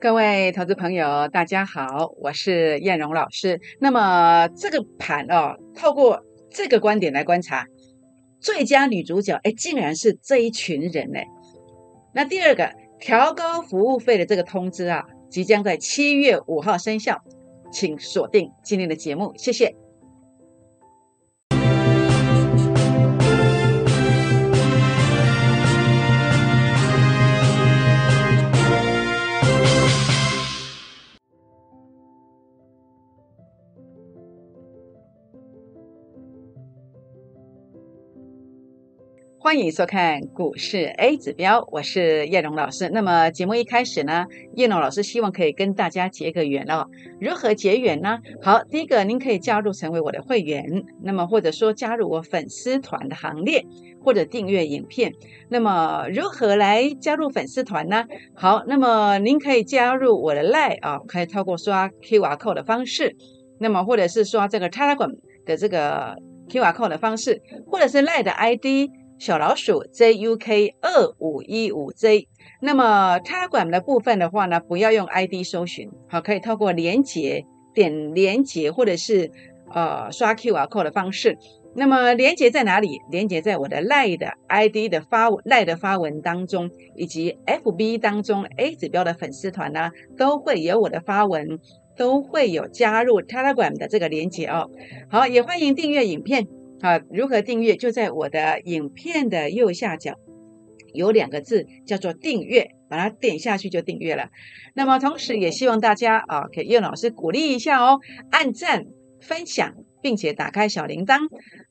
各位投资朋友，大家好，我是燕荣老师。那么这个盘哦，透过这个观点来观察，最佳女主角哎，竟然是这一群人呢。那第二个调高服务费的这个通知啊，即将在七月五号生效，请锁定今天的节目，谢谢。欢迎收看股市 A 指标，我是叶龙老师。那么节目一开始呢，叶龙老师希望可以跟大家结个缘哦。如何结缘呢？好，第一个您可以加入成为我的会员，那么或者说加入我粉丝团的行列，或者订阅影片。那么如何来加入粉丝团呢？好，那么您可以加入我的 Line 啊，可以透过刷 QR Code 的方式，那么或者是刷这个 Telegram 的这个 QR Code 的方式，或者是 Line 的 ID。小老鼠 JUK 二五一五 J，那么插管的部分的话呢，不要用 ID 搜寻，好，可以透过连接点连接或者是呃刷 QR code 的方式。那么连接在哪里？连接在我的赖的 ID 的发赖的发文当中，以及 FB 当中 A 指标的粉丝团呢，都会有我的发文，都会有加入 Telegram 的这个连接哦。好，也欢迎订阅影片。好，如何订阅？就在我的影片的右下角有两个字，叫做订阅，把它点下去就订阅了。那么同时也希望大家啊，给叶老师鼓励一下哦，按赞、分享，并且打开小铃铛，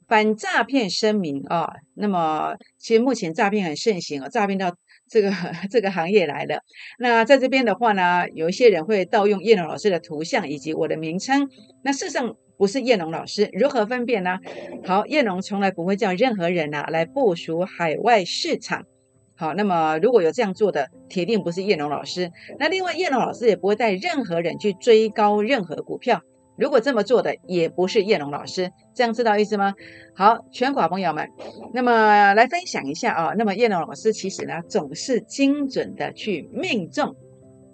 反诈骗声明啊。那么其实目前诈骗很盛行啊，诈骗到这个这个行业来了。那在这边的话呢，有一些人会盗用叶老师的图像以及我的名称。那事实上。不是叶龙老师，如何分辨呢？好，叶龙从来不会叫任何人啊来部署海外市场。好，那么如果有这样做的，铁定不是叶龙老师。那另外，叶龙老师也不会带任何人去追高任何股票。如果这么做的，也不是叶龙老师。这样知道意思吗？好，全国朋友们，那么来分享一下啊。那么叶龙老师其实呢，总是精准的去命中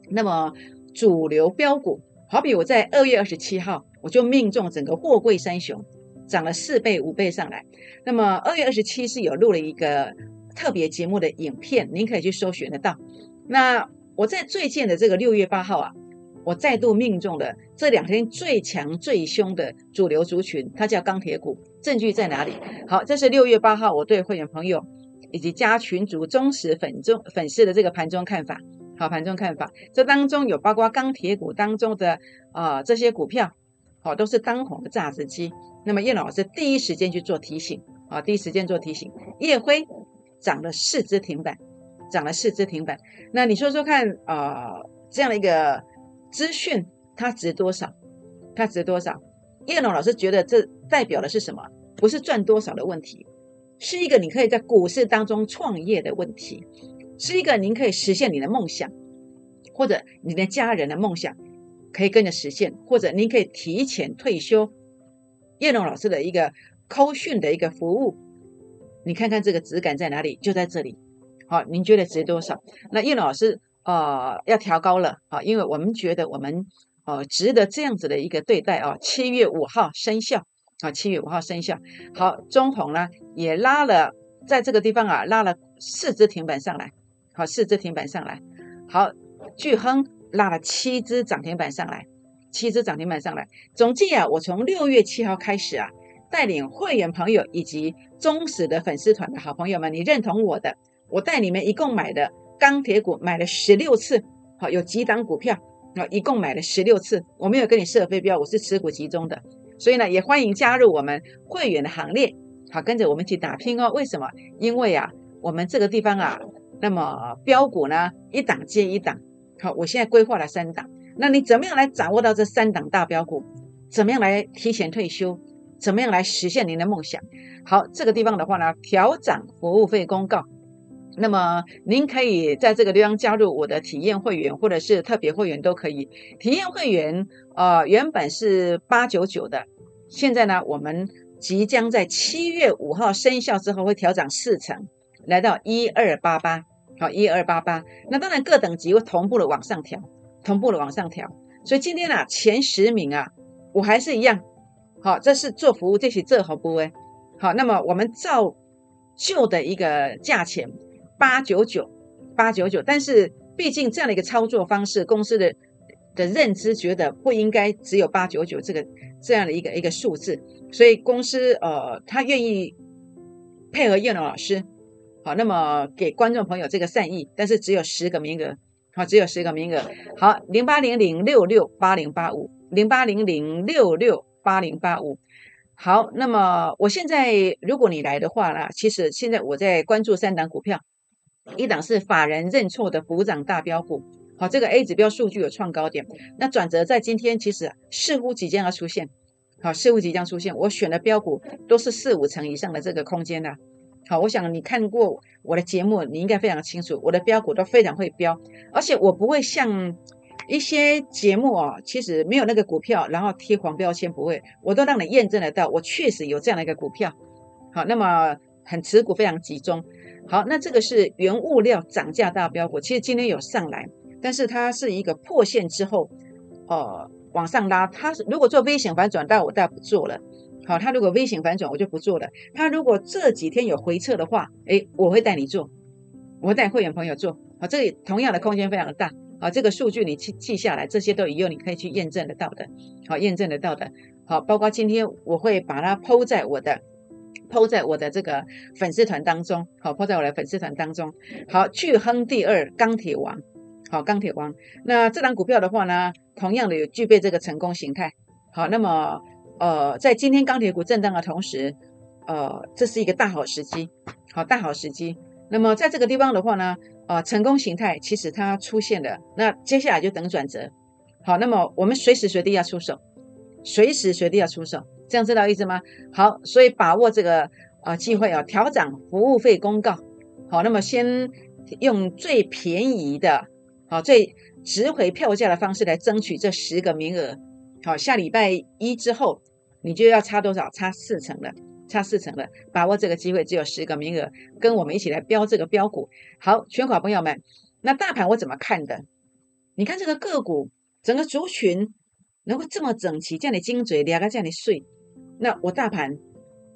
那么主流标股。好比我在二月二十七号。我就命中整个货柜三雄涨了四倍五倍上来。那么二月二十七是有录了一个特别节目的影片，您可以去搜寻得到。那我在最近的这个六月八号啊，我再度命中了这两天最强最凶的主流族群，它叫钢铁股。证据在哪里？好，这是六月八号我对会员朋友以及加群主忠实粉中粉丝的这个盘中看法。好，盘中看法，这当中有包括钢铁股当中的啊这些股票。好，都是当红的榨汁机。那么叶老师第一时间去做提醒，啊，第一时间做提醒。叶辉涨了四只停板，涨了四只停板。那你说说看，啊，这样的一个资讯，它值多少？它值多少？叶龙老师觉得这代表的是什么？不是赚多少的问题，是一个你可以在股市当中创业的问题，是一个您可以实现你的梦想，或者你的家人的梦想。可以跟着实现，或者您可以提前退休。叶龙老师的一个扣讯的一个服务，你看看这个质感在哪里？就在这里。好，您觉得值多少？那叶龙老师呃要调高了啊，因为我们觉得我们呃值得这样子的一个对待啊。七月五号生效啊，七月五号生效。好，中红呢也拉了，在这个地方啊拉了四只停板上来。好，四只停板上来。好，巨亨。拉了七只涨停板上来，七只涨停板上来。总计啊，我从六月七号开始啊，带领会员朋友以及忠实的粉丝团的好朋友们，你认同我的，我带你们一共买的钢铁股买了十六次，好，有几档股票啊，一共买了十六次。我没有跟你设飞镖，我是持股集中的，所以呢，也欢迎加入我们会员的行列，好，跟着我们一起打拼哦。为什么？因为啊，我们这个地方啊，那么标股呢，一档接一档。好，我现在规划了三档，那你怎么样来掌握到这三档大标股？怎么样来提前退休？怎么样来实现您的梦想？好，这个地方的话呢，调涨服务费公告，那么您可以在这个地方加入我的体验会员或者是特别会员都可以。体验会员呃原本是八九九的，现在呢我们即将在七月五号生效之后会调涨四成，来到一二八八。好，一二八八。那当然各等级会同步的往上调，同步的往上调。所以今天啊，前十名啊，我还是一样。好，这是做服务，这是这好不？哎，好，那么我们照旧的一个价钱八九九，八九九。但是毕竟这样的一个操作方式，公司的的认知觉得不应该只有八九九这个这样的一个一个数字，所以公司呃，他愿意配合叶龙老师，好，那么给观众朋友这个善意，但是只有十个名额。好，只有十个名额。好，零八零零六六八零八五，零八零零六六八零八五。好，那么我现在如果你来的话呢，其实现在我在关注三档股票，一档是法人认错的补涨大标股。好，这个 A 指标数据有创高点，那转折在今天其实似乎即将要出现。好，似乎即将出现，我选的标股都是四五成以上的这个空间的。好，我想你看过我的节目，你应该非常清楚，我的标股都非常会标，而且我不会像一些节目啊，其实没有那个股票，然后贴黄标签，不会，我都让你验证得到，我确实有这样的一个股票。好，那么很持股非常集中。好，那这个是原物料涨价大标股，其实今天有上来，但是它是一个破线之后，呃，往上拉，它如果做危险反转，但我倒不做了。好，它如果微型反转，我就不做了。它如果这几天有回撤的话，哎，我会带你做，我会带会员朋友做。好，这里同样的空间非常的大。好，这个数据你记记下来，这些都以后你可以去验证得到的。好，验证得到的。好，包括今天我会把它抛在我的抛在我的这个粉丝团当中。好，抛在我的粉丝团当中。好，巨亨第二钢铁王。好，钢铁王。那这档股票的话呢，同样的有具备这个成功形态。好，那么。呃，在今天钢铁股震荡的同时，呃，这是一个大好时机，好大好时机。那么在这个地方的话呢，呃，成功形态其实它出现了，那接下来就等转折。好，那么我们随时随地要出手，随时随地要出手，这样知道意思吗？好，所以把握这个啊机会啊，调整服务费公告。好，那么先用最便宜的，好最值回票价的方式来争取这十个名额。好，下礼拜一之后，你就要差多少？差四成了，差四成了。把握这个机会，只有十个名额，跟我们一起来标这个标股。好，全款朋友们，那大盘我怎么看的？你看这个个股，整个族群能够这么整齐，这样的精准，两个这样的碎，那我大盘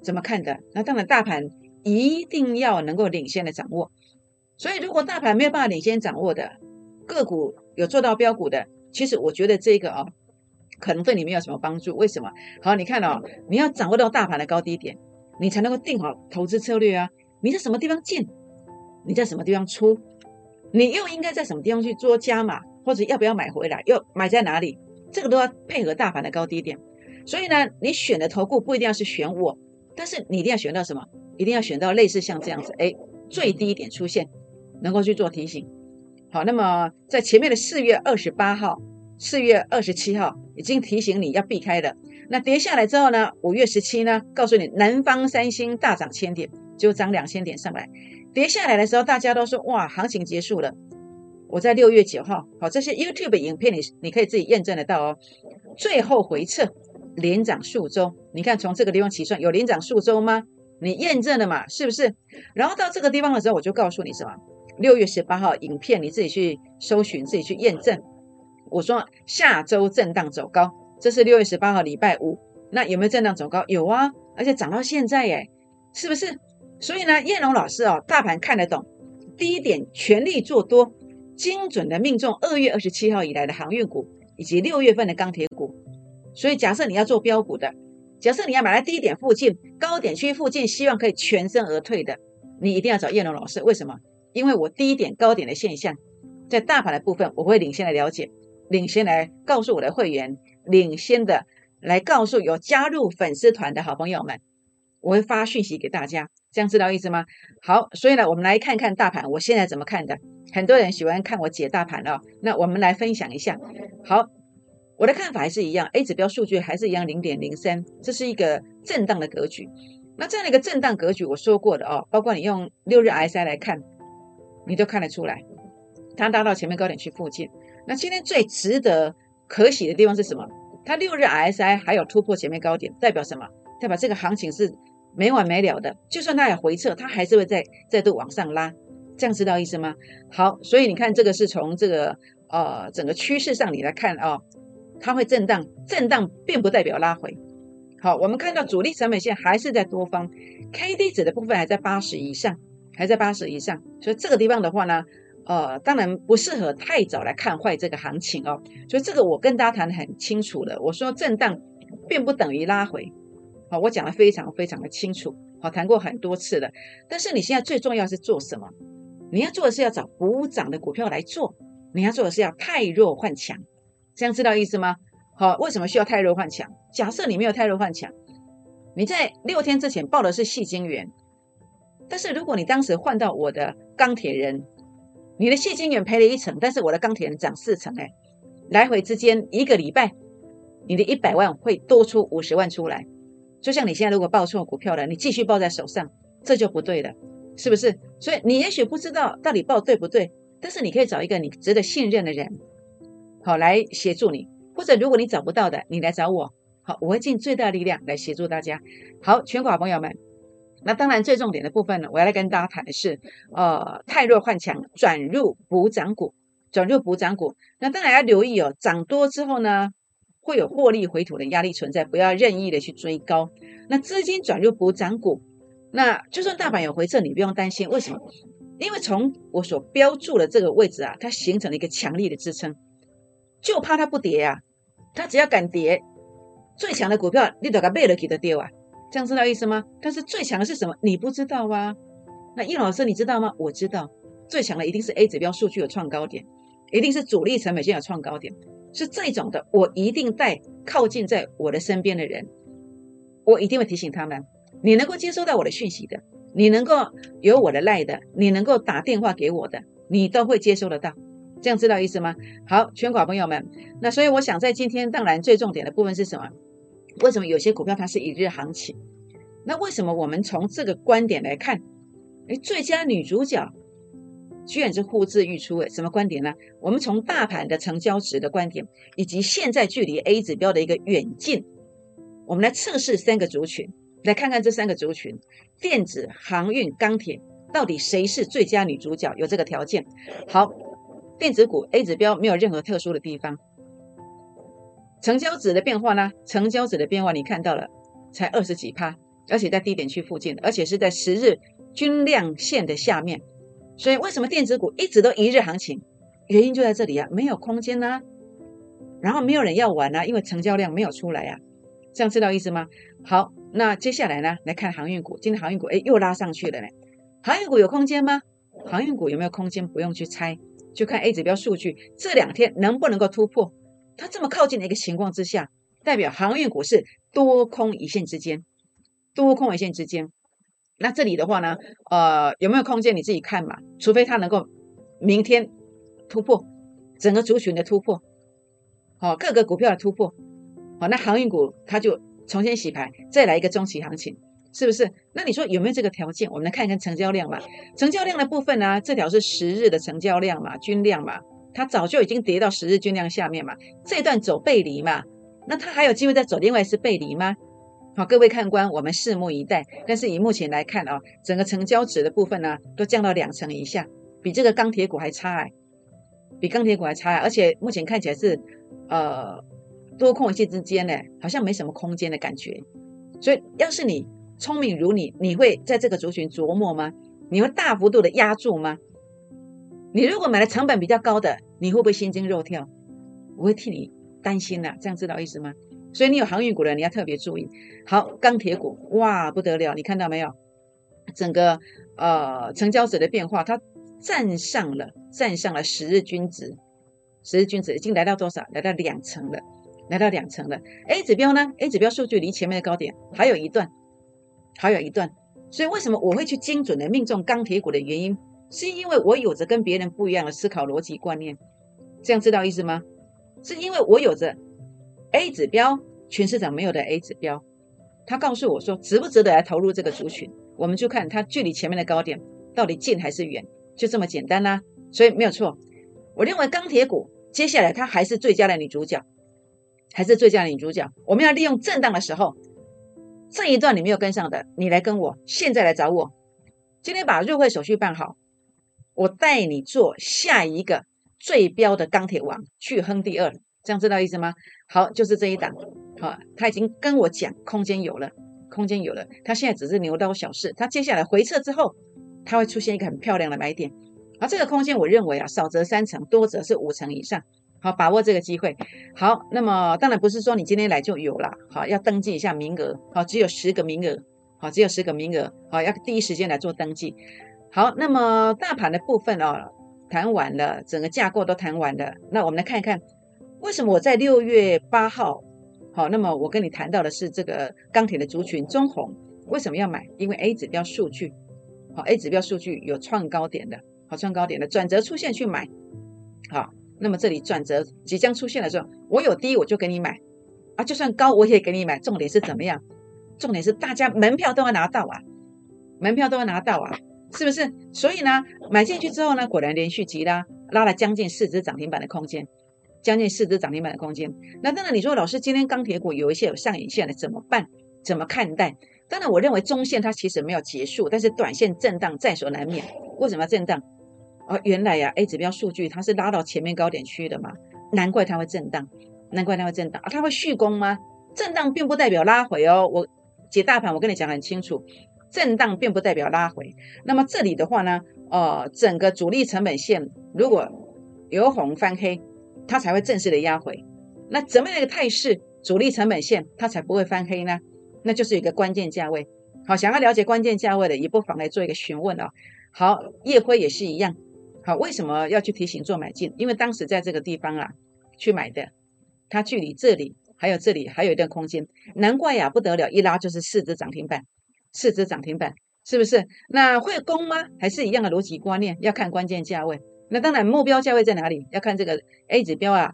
怎么看的？那当然，大盘一定要能够领先的掌握。所以，如果大盘没有办法领先掌握的个股，有做到标股的，其实我觉得这个啊。可能对你没有什么帮助，为什么？好，你看哦，你要掌握到大盘的高低点，你才能够定好投资策略啊。你在什么地方进，你在什么地方出，你又应该在什么地方去做加码，或者要不要买回来，又买在哪里，这个都要配合大盘的高低点。所以呢，你选的投顾不一定要是选我，但是你一定要选到什么？一定要选到类似像这样子，哎，最低点出现，能够去做提醒。好，那么在前面的四月二十八号。四月二十七号已经提醒你要避开的，那跌下来之后呢？五月十七呢？告诉你南方三星大涨千点，就涨两千点上来。跌下来的时候，大家都说哇，行情结束了。我在六月九号，好，这些 YouTube 影片你你可以自己验证得到哦。最后回撤连涨数周，你看从这个地方起算有连涨数周吗？你验证了嘛？是不是？然后到这个地方的时候，我就告诉你什么？六月十八号影片你自己去搜寻，自己去验证。我说下周震荡走高，这是六月十八号礼拜五，那有没有震荡走高？有啊，而且涨到现在耶，是不是？所以呢，叶龙老师哦，大盘看得懂，第一点全力做多，精准的命中二月二十七号以来的航运股以及六月份的钢铁股。所以假设你要做标股的，假设你要买在低点附近、高点区附近，希望可以全身而退的，你一定要找叶龙老师。为什么？因为我低点高点的现象，在大盘的部分，我会领先来了解。领先来告诉我的会员，领先的来告诉有加入粉丝团的好朋友们，我会发讯息给大家，这样知道意思吗？好，所以呢，我们来看看大盘，我现在怎么看的？很多人喜欢看我解大盘哦，那我们来分享一下。好，我的看法还是一样，A 指标数据还是一样，零点零三，这是一个震荡的格局。那这样的一个震荡格局，我说过的哦，包括你用六日 RSI 来看，你都看得出来，它达到前面高点区附近。那今天最值得可喜的地方是什么？它六日 RSI 还有突破前面高点，代表什么？代表这个行情是没完没了的。就算它有回撤，它还是会再再度往上拉。这样知道意思吗？好，所以你看这个是从这个呃整个趋势上你来看啊，它会震荡，震荡并不代表拉回。好，我们看到主力成本线还是在多方，K D 值的部分还在八十以上，还在八十以上，所以这个地方的话呢，呃，当然不适合太早来看坏这个行情哦。所以这个我跟大家谈的很清楚了，我说震荡并不等于拉回，好，我讲的非常非常的清楚，好，谈过很多次了。但是你现在最重要是做什么？你要做的是要找补涨的股票来做，你要做的是要太弱换强，这样知道意思吗？好，为什么需要太弱换强？假设你没有太弱换强，你在六天之前报的是细晶元，但是如果你当时换到我的钢铁人，你的细晶元赔了一层，但是我的钢铁人涨四成，哎，来回之间一个礼拜，你的一百万会多出五十万出来。就像你现在如果报错股票了，你继续抱在手上，这就不对了，是不是？所以你也许不知道到底报对不对，但是你可以找一个你值得信任的人，好来协助你。或者如果你找不到的，你来找我，好，我会尽最大力量来协助大家。好，全国好朋友们，那当然最重点的部分呢，我要来跟大家谈的是，呃，太弱换强，转入补涨股，转入补涨股。那当然要留意哦，涨多之后呢，会有获利回吐的压力存在，不要任意的去追高。那资金转入补涨股，那就算大盘有回撤，你不用担心，为什么？因为从我所标注的这个位置啊，它形成了一个强力的支撑，就怕它不跌啊。它只要敢跌，最强的股票你都给背了给它跌啊，这样知道意思吗？但是最强的是什么？你不知道啊？那叶老师你知道吗？我知道，最强的一定是 A 指标数据有创高点，一定是主力成本线有创高点，是这种的，我一定带靠近在我的身边的人，我一定会提醒他们，你能够接收到我的讯息的，你能够有我的赖的，你能够打电话给我的，你都会接收得到。这样知道意思吗？好，全国朋友们，那所以我想在今天，当然最重点的部分是什么？为什么有些股票它是一日行情？那为什么我们从这个观点来看，哎，最佳女主角居然是呼之欲出？诶，什么观点呢？我们从大盘的成交值的观点，以及现在距离 A 指标的一个远近，我们来测试三个族群，来看看这三个族群：电子、航运、钢铁，到底谁是最佳女主角？有这个条件。好。电子股 A 指标没有任何特殊的地方，成交值的变化呢？成交值的变化你看到了，才二十几趴，而且在低点区附近，而且是在十日均量线的下面。所以为什么电子股一直都一日行情？原因就在这里啊，没有空间呢，然后没有人要玩啊，因为成交量没有出来啊，这样知道意思吗？好，那接下来呢，来看航运股，今天航运股哎又拉上去了呢，航运股有空间吗？航运股有没有空间？不用去猜。就看 A 指标数据，这两天能不能够突破？它这么靠近的一个情况之下，代表航运股是多空一线之间，多空一线之间。那这里的话呢，呃，有没有空间你自己看嘛？除非它能够明天突破整个族群的突破，好，各个股票的突破，好，那航运股它就重新洗牌，再来一个中期行情。是不是？那你说有没有这个条件？我们来看一看成交量嘛。成交量的部分呢，这条是十日的成交量嘛，均量嘛，它早就已经跌到十日均量下面嘛。这段走背离嘛，那它还有机会再走另外一次背离吗？好，各位看官，我们拭目以待。但是以目前来看啊，整个成交值的部分呢，都降到两成以下，比这个钢铁股还差哎，比钢铁股还差，而且目前看起来是呃多空一线之间呢，好像没什么空间的感觉。所以要是你。聪明如你，你会在这个族群琢磨吗？你会大幅度的压住吗？你如果买的成本比较高的，你会不会心惊肉跳？我会替你担心的，这样知道意思吗？所以你有航运股的，你要特别注意。好，钢铁股，哇，不得了，你看到没有？整个呃成交者的变化，它站上了，站上了十日均值，十日均值已经来到多少？来到两成了，来到两成了。A 指标呢？A 指标数据离前面的高点还有一段。还有一段，所以为什么我会去精准的命中钢铁股的原因，是因为我有着跟别人不一样的思考逻辑观念，这样知道意思吗？是因为我有着 A 指标，全市场没有的 A 指标，他告诉我说值不值得来投入这个族群，我们就看它距离前面的高点到底近还是远，就这么简单啦。所以没有错，我认为钢铁股接下来它还是最佳的女主角，还是最佳的女主角。我们要利用震荡的时候。这一段你没有跟上的，你来跟我，现在来找我。今天把入会手续办好，我带你做下一个最标的钢铁王，去亨第二，这样知道意思吗？好，就是这一档，好，他已经跟我讲空间有了，空间有了，他现在只是牛刀小试，他接下来回撤之后，他会出现一个很漂亮的买点，而这个空间我认为啊，少则三成，多则是五成以上。好，把握这个机会。好，那么当然不是说你今天来就有了。好，要登记一下名额。好，只有十个名额。好，只有十个名额。好，要第一时间来做登记。好，那么大盘的部分哦，谈完了，整个架构都谈完了。那我们来看一看，为什么我在六月八号，好，那么我跟你谈到的是这个钢铁的族群中红，为什么要买？因为 A 指标数据，好，A 指标数据有创高点的，好，创高点的转折出现去买，好。那么这里转折即将出现的时候，我有低我就给你买啊，就算高我也给你买。重点是怎么样？重点是大家门票都要拿到啊，门票都要拿到啊，是不是？所以呢，买进去之后呢，果然连续急拉，拉了将近四只涨停板的空间，将近四只涨停板的空间。那当然你说老师今天钢铁股有一些有上影线的怎么办？怎么看待？当然我认为中线它其实没有结束，但是短线震荡在所难免。为什么要震荡？哦，原来呀，A 指标数据它是拉到前面高点区的嘛，难怪它会震荡，难怪它会震荡啊，它会续攻吗？震荡并不代表拉回哦，我解大盘，我跟你讲很清楚，震荡并不代表拉回。那么这里的话呢，呃，整个主力成本线如果由红翻黑，它才会正式的压回。那怎么样一个态势，主力成本线它才不会翻黑呢？那就是一个关键价位。好，想要了解关键价位的，也不妨来做一个询问哦。好，夜辉也是一样。好，为什么要去提醒做买进？因为当时在这个地方啊去买的，它距离这里还有这里还有一段空间，难怪呀不得了，一拉就是四只涨停板，四只涨停板，是不是？那会攻吗？还是一样的逻辑观念？要看关键价位。那当然目标价位在哪里？要看这个 A 指标啊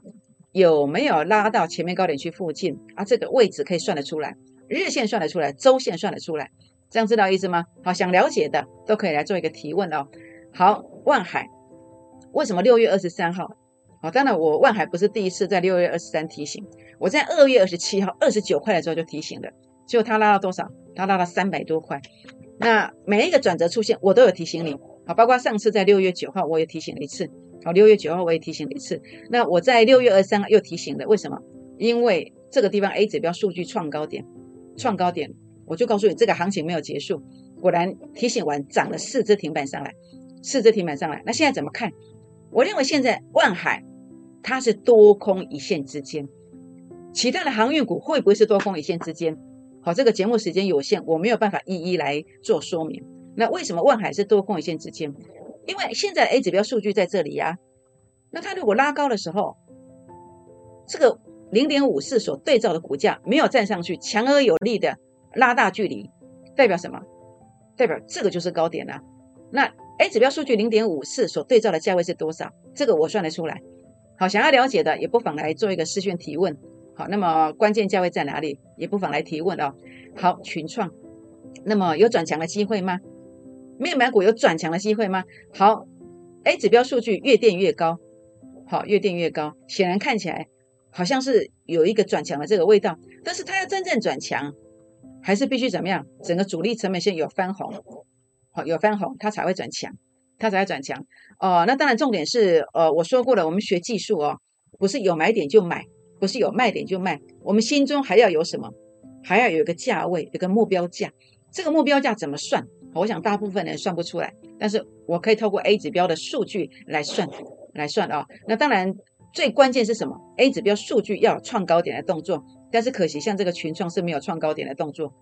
有没有拉到前面高点区附近啊？这个位置可以算得出来，日线算得出来，周线算得出来，这样知道意思吗？好，想了解的都可以来做一个提问哦。好，万海。为什么六月二十三号？好，当然我万海不是第一次在六月二十三提醒，我在二月二十七号二十九块的时候就提醒了，结果它拉到多少？它拉到三百多块。那每一个转折出现，我都有提醒你，好，包括上次在六月九号我也提醒了一次，好，六月九号我也提醒了一次。那我在六月二十三又提醒了，为什么？因为这个地方 A 指标数据创高点，创高点，我就告诉你这个行情没有结束。果然提醒完涨了四只停板上来，四只停板上来。那现在怎么看？我认为现在万海它是多空一线之间，其他的航运股会不会是多空一线之间？好，这个节目时间有限，我没有办法一一来做说明。那为什么万海是多空一线之间？因为现在 A 指标数据在这里呀。那它如果拉高的时候，这个零点五四所对照的股价没有站上去，强而有力的拉大距离，代表什么？代表这个就是高点了。那 A 指标数据零点五四所对照的价位是多少？这个我算得出来。好，想要了解的也不妨来做一个私讯提问。好，那么关键价位在哪里？也不妨来提问哦。好，群创，那么有转强的机会吗？面板股有转强的机会吗？好，A 指标数据越垫越高，好，越垫越高，显然看起来好像是有一个转强的这个味道。但是它要真正转强，还是必须怎么样？整个主力成本线有翻红。好，有翻红，它才会转强，它才会转强。哦，那当然重点是，呃，我说过了，我们学技术哦，不是有买点就买，不是有卖点就卖，我们心中还要有什么？还要有一个价位，有个目标价。这个目标价怎么算？我想大部分人算不出来，但是我可以透过 A 指标的数据来算，来算啊。那当然最关键是什么？A 指标数据要有创高点的动作，但是可惜像这个群创是没有创高点的动作。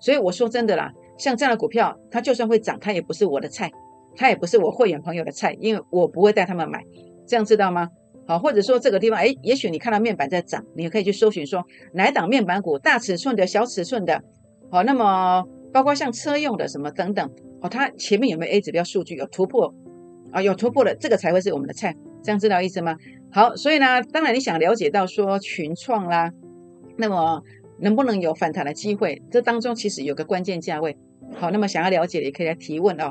所以我说真的啦，像这样的股票，它就算会涨，它也不是我的菜，它也不是我会员朋友的菜，因为我不会带他们买，这样知道吗？好，或者说这个地方，哎，也许你看到面板在涨，你也可以去搜寻说哪档面板股，大尺寸的小尺寸的，好，那么包括像车用的什么等等，哦，它前面有没有 A 指标数据有突破啊？有突破的，这个才会是我们的菜，这样知道意思吗？好，所以呢，当然你想了解到说群创啦，那么。能不能有反弹的机会？这当中其实有个关键价位。好，那么想要了解的也可以来提问哦。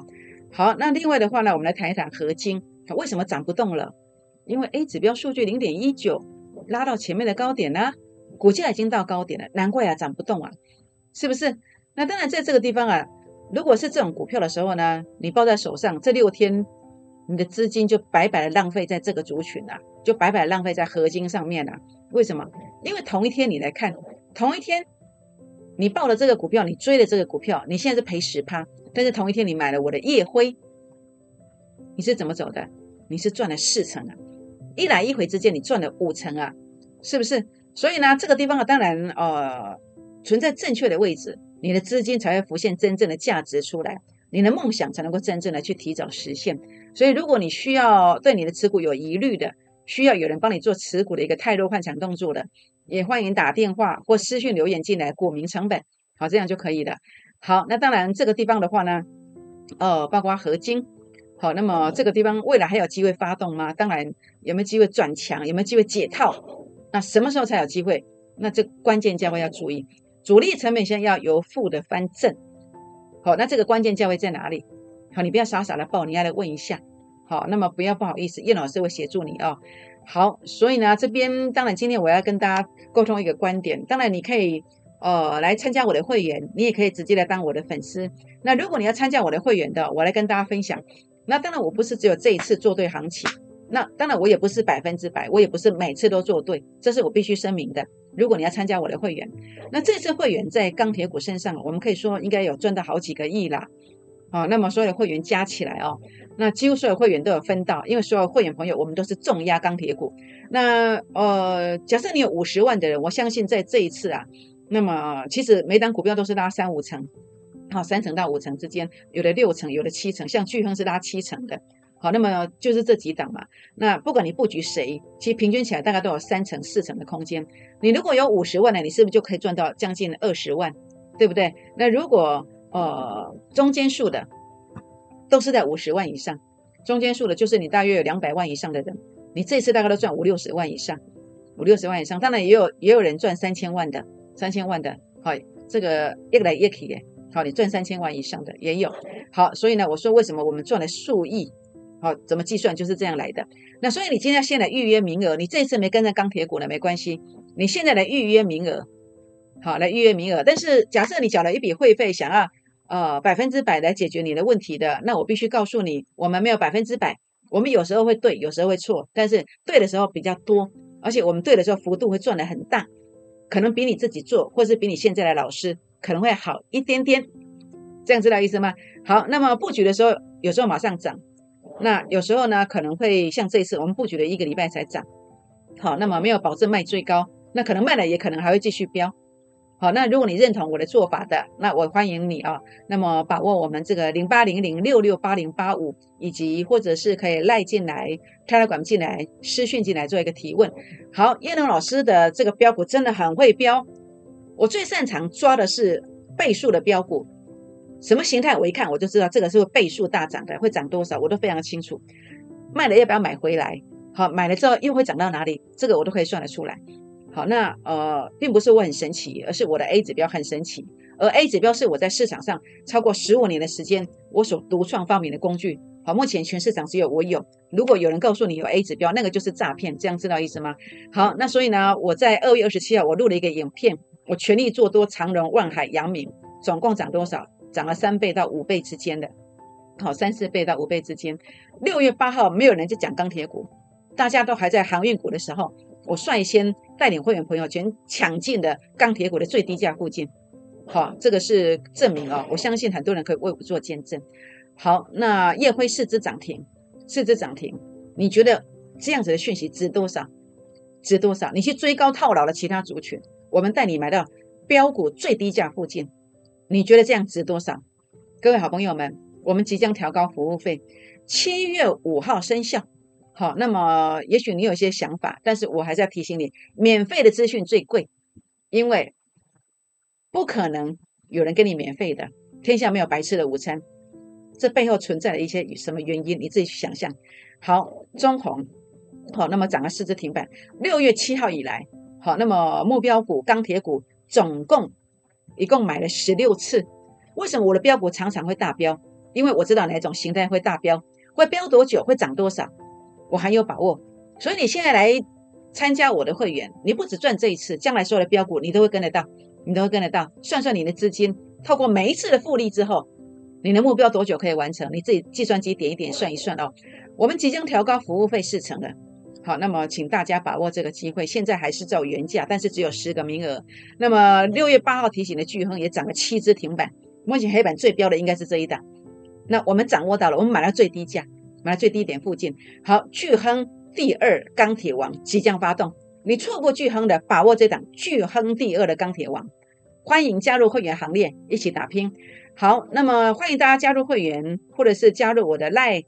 好，那另外的话呢，我们来谈一谈合金，为什么涨不动了？因为 A 指标数据零点一九拉到前面的高点呢，股价已经到高点了，难怪啊涨不动啊，是不是？那当然在这个地方啊，如果是这种股票的时候呢，你抱在手上这六天你的资金就白白的浪费在这个族群了，就白白浪费在合金上面了。为什么？因为同一天你来看，同一天你报了这个股票，你追了这个股票，你现在是赔十趴，但是同一天你买了我的夜辉，你是怎么走的？你是赚了四成啊！一来一回之间，你赚了五成啊，是不是？所以呢，这个地方啊，当然呃存在正确的位置，你的资金才会浮现真正的价值出来，你的梦想才能够真正的去提早实现。所以，如果你需要对你的持股有疑虑的，需要有人帮你做持股的一个泰弱换强动作的，也欢迎打电话或私讯留言进来，股民成本好，这样就可以了。好，那当然这个地方的话呢，呃，包括合金，好，那么这个地方未来还有机会发动吗？当然，有没有机会转强？有没有机会解套？那什么时候才有机会？那这关键价位要注意，主力成本线要由负的翻正。好，那这个关键价位在哪里？好，你不要傻傻的报，你要来问一下。好，那么不要不好意思，叶老师会协助你哦。好，所以呢，这边当然今天我要跟大家沟通一个观点。当然你可以呃来参加我的会员，你也可以直接来当我的粉丝。那如果你要参加我的会员的，我来跟大家分享。那当然我不是只有这一次做对行情。那当然，我也不是百分之百，我也不是每次都做对，这是我必须声明的。如果你要参加我的会员，那这次会员在钢铁股身上，我们可以说应该有赚到好几个亿啦。啊，那么所有的会员加起来哦，那几乎所有会员都有分到，因为所有会员朋友我们都是重压钢铁股。那呃，假设你有五十万的人，我相信在这一次啊，那么其实每单股票都是拉三五成，好，三层到五层之间，有的六层，有的七层，像巨亨是拉七层的。好，那么就是这几档嘛。那不管你布局谁，其实平均起来大概都有三层、四层的空间。你如果有五十万呢，你是不是就可以赚到将近二十万，对不对？那如果呃中间数的都是在五十万以上，中间数的就是你大约有两百万以上的人，你这次大概都赚五六十万以上，五六十万以上。当然也有也有人赚三千万的，三千万的，好，这个一个来一个去的，好，你赚三千万以上的也有。好，所以呢，我说为什么我们赚了数亿？好，怎么计算就是这样来的。那所以你今天先来预约名额，你这一次没跟着钢铁股呢，没关系，你现在来预约名额，好，来预约名额。但是假设你缴了一笔会费，想要呃百分之百来解决你的问题的，那我必须告诉你，我们没有百分之百，我们有时候会对，有时候会错，但是对的时候比较多，而且我们对的时候幅度会赚的很大，可能比你自己做，或是比你现在的老师可能会好一点点，这样知道意思吗？好，那么布局的时候，有时候马上涨。那有时候呢，可能会像这一次我们布局了一个礼拜才涨，好，那么没有保证卖最高，那可能卖了也可能还会继续飙，好，那如果你认同我的做法的，那我欢迎你啊，那么把握我们这个零八零零六六八零八五，以及或者是可以赖进来、开了管进来、私讯进来做一个提问。好，叶龙老师的这个标股真的很会标，我最擅长抓的是倍数的标股。什么形态我一看我就知道这个是会倍数大涨的，会涨多少我都非常清楚。卖了要不要买回来？好，买了之后又会涨到哪里？这个我都可以算得出来。好，那呃，并不是我很神奇，而是我的 A 指标很神奇。而 A 指标是我在市场上超过十五年的时间，我所独创发明的工具。好，目前全市场只有我有。如果有人告诉你有 A 指标，那个就是诈骗，这样知道意思吗？好，那所以呢，我在二月二十七号我录了一个影片，我全力做多长荣、万海、阳明，总共涨多少？涨了三倍到五倍之间的，好三四倍到五倍之间。六月八号没有人在讲钢铁股，大家都还在航运股的时候，我率先带领会员朋友全抢进的钢铁股的最低价附近。好，这个是证明哦，我相信很多人可以为我做见证。好，那夜辉四只涨停，四只涨停，你觉得这样子的讯息值多少？值多少？你去追高套牢了其他族群，我们带你买到标股最低价附近。你觉得这样值多少？各位好朋友们，我们即将调高服务费，七月五号生效。好，那么也许你有些想法，但是我还是要提醒你，免费的资讯最贵，因为不可能有人给你免费的，天下没有白吃的午餐，这背后存在了一些什么原因？你自己去想象。好，中红，好，那么涨了四只停板。六月七号以来，好，那么目标股钢铁股总共。一共买了十六次，为什么我的标股常常会大标？因为我知道哪种形态会大标，会标多久，会涨多少，我很有把握。所以你现在来参加我的会员，你不只赚这一次，将来所有的标股你都会跟得到，你都会跟得到。算算你的资金，透过每一次的复利之后，你的目标多久可以完成？你自己计算机点一点算一算哦。我们即将调高服务费四成了。好，那么请大家把握这个机会，现在还是照原价，但是只有十个名额。那么六月八号提醒的巨亨也涨了七只停板，目前黑板最标的应该是这一档。那我们掌握到了，我们买了最低价，买了最低点附近。好，巨亨第二钢铁王即将发动，你错过巨亨的，把握这档巨亨第二的钢铁王，欢迎加入会员行列，一起打拼。好，那么欢迎大家加入会员，或者是加入我的赖。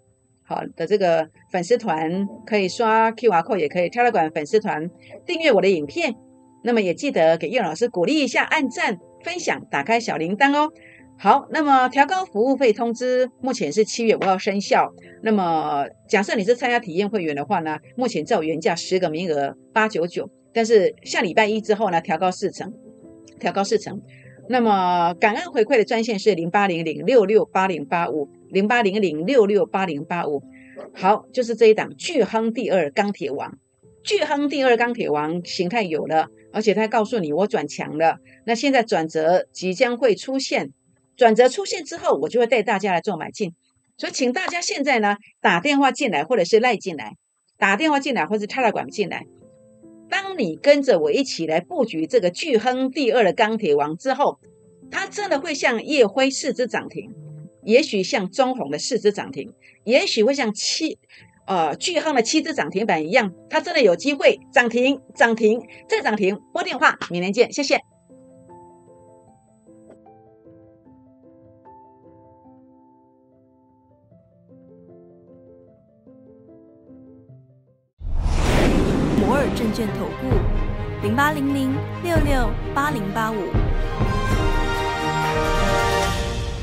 好的，这个粉丝团可以刷 Q R code，也可以跳到管粉丝团订阅我的影片。那么也记得给叶老师鼓励一下，按赞、分享、打开小铃铛哦。好，那么调高服务费通知目前是七月五号生效。那么假设你是参加体验会员的话呢，目前照原价十个名额八九九，但是下礼拜一之后呢，调高四成，调高四成。那么感恩回馈的专线是零八零零六六八零八五。零八零零六六八零八五，好，就是这一档巨亨第二钢铁王，巨亨第二钢铁王形态有了，而且他告诉你我转强了，那现在转折即将会出现，转折出现之后，我就会带大家来做买进，所以请大家现在呢打电话进来或者是赖进来，打电话进来或者是插了管进来，当你跟着我一起来布局这个巨亨第二的钢铁王之后，它真的会像叶辉四只涨停。也许像中红的四只涨停，也许会像七，呃巨亨的七只涨停板一样，它真的有机会涨停、涨停再涨停。拨电话，明年见，谢谢。摩尔证券投顾零八零零六六八零八五。